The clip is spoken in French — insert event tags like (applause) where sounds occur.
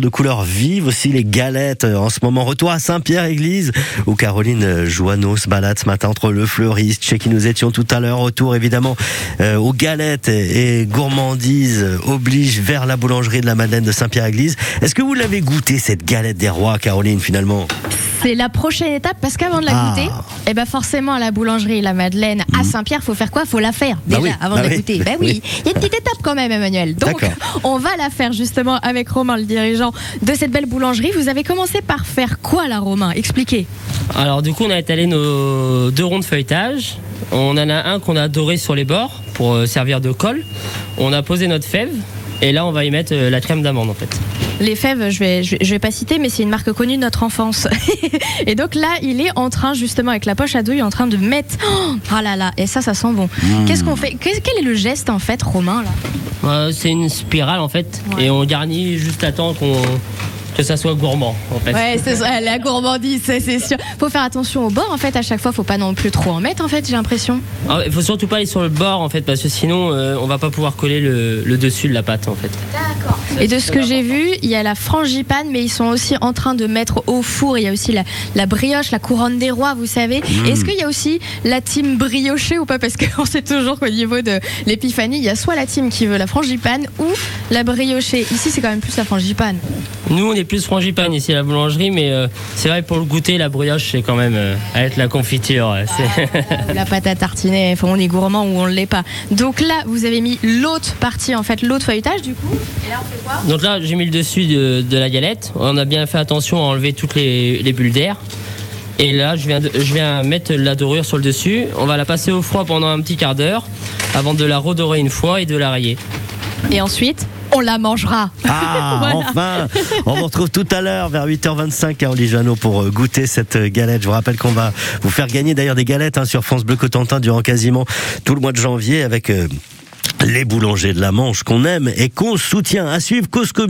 de couleurs vives aussi, les galettes. euh, En ce moment, retour à Saint-Pierre-Église, où Caroline euh, Joanneau se balade ce matin entre le fleuriste, chez qui nous étions tout à l'heure. Retour évidemment euh, aux galettes et, gourmandises oblige vers la boulangerie de la Madeleine de Saint-Pierre-Église. Est-ce que vous l'avez goûté, cette galette des rois, Caroline, finalement? C'est la prochaine étape parce qu'avant de la Ah. goûter, eh ben forcément à la boulangerie La Madeleine à Saint-Pierre, faut faire quoi? Faut la faire Bah déjà oui, avant bah de la oui, goûter. bah Ben (laughs) oui, il y a une petite étape quand même, Emmanuel. Donc on va la faire justement avec Romain, le dirigeant de cette belle boulangerie. Vous avez commencé par faire quoi là, Romain? Expliquez. Alors du coup on a étalé nos deux ronds de feuilletage. On en a un qu'on a doré sur les bords pour euh, servir de colle. On a posé notre fève et là on va y mettre euh, la crème d'amande en fait. Les fèves, je vais, je vais, je vais pas citer, mais c'est une marque connue de notre enfance. (laughs) et donc là, il est en train, justement, avec la poche à douille, en train de mettre. Oh ah là là, et ça, ça sent bon. Qu'est-ce qu'on fait? Quel est le geste, en fait, Romain, là? Euh, c'est une spirale en fait Ouais. et on garnit juste à temps qu'on que ça soit gourmand en fait. Ouais, c'est la gourmandise, c'est sûr. Faut faire attention au bord, en fait, à chaque fois, faut pas non plus trop en mettre, en fait, j'ai l'impression. Ah, Il faut surtout pas aller sur le bord en fait parce que sinon euh, on va pas pouvoir coller le, le dessus de la pâte en fait. Et de ce que j'ai vu, il y a la frangipane, mais ils sont aussi en train de mettre au four. Il y a aussi la, la brioche, la couronne des rois, vous savez. Est-ce qu'il y a aussi la team briochée ou pas? Parce qu'on (laughs) sait toujours qu'au niveau de l'épiphanie, il y a soit la team qui veut la frangipane ou la briochée. Ici, c'est quand même plus la frangipane. Nous on est plus frangipane ici à la boulangerie mais euh, c'est vrai pour le goûter la brioche c'est quand même euh, avec la confiture. (laughs) la pâte à tartiner, on est gourmand ou on ne l'est pas. Donc là, vous avez mis l'autre partie, en fait, l'autre feuilletage, du coup. Et là, Donc là, j'ai mis le dessus de, de la galette. On a bien fait attention à enlever toutes les, les bulles d'air. Et là, je viens, de- je viens mettre la dorure sur le dessus. On va la passer au froid pendant un petit quart d'heure avant de la redorer une fois et de la rayer. Et ensuite, on la mangera. Ah, (laughs) Voilà. enfin On vous retrouve tout à l'heure vers 8h25, Caroline Jeannot, pour euh, goûter cette euh, galette. Je vous rappelle qu'on va vous faire gagner d'ailleurs des galettes hein, sur France Bleu Cotentin durant quasiment tout le mois de janvier avec euh, les boulangers de la Manche qu'on aime et qu'on soutient. À suivre Cause Commune.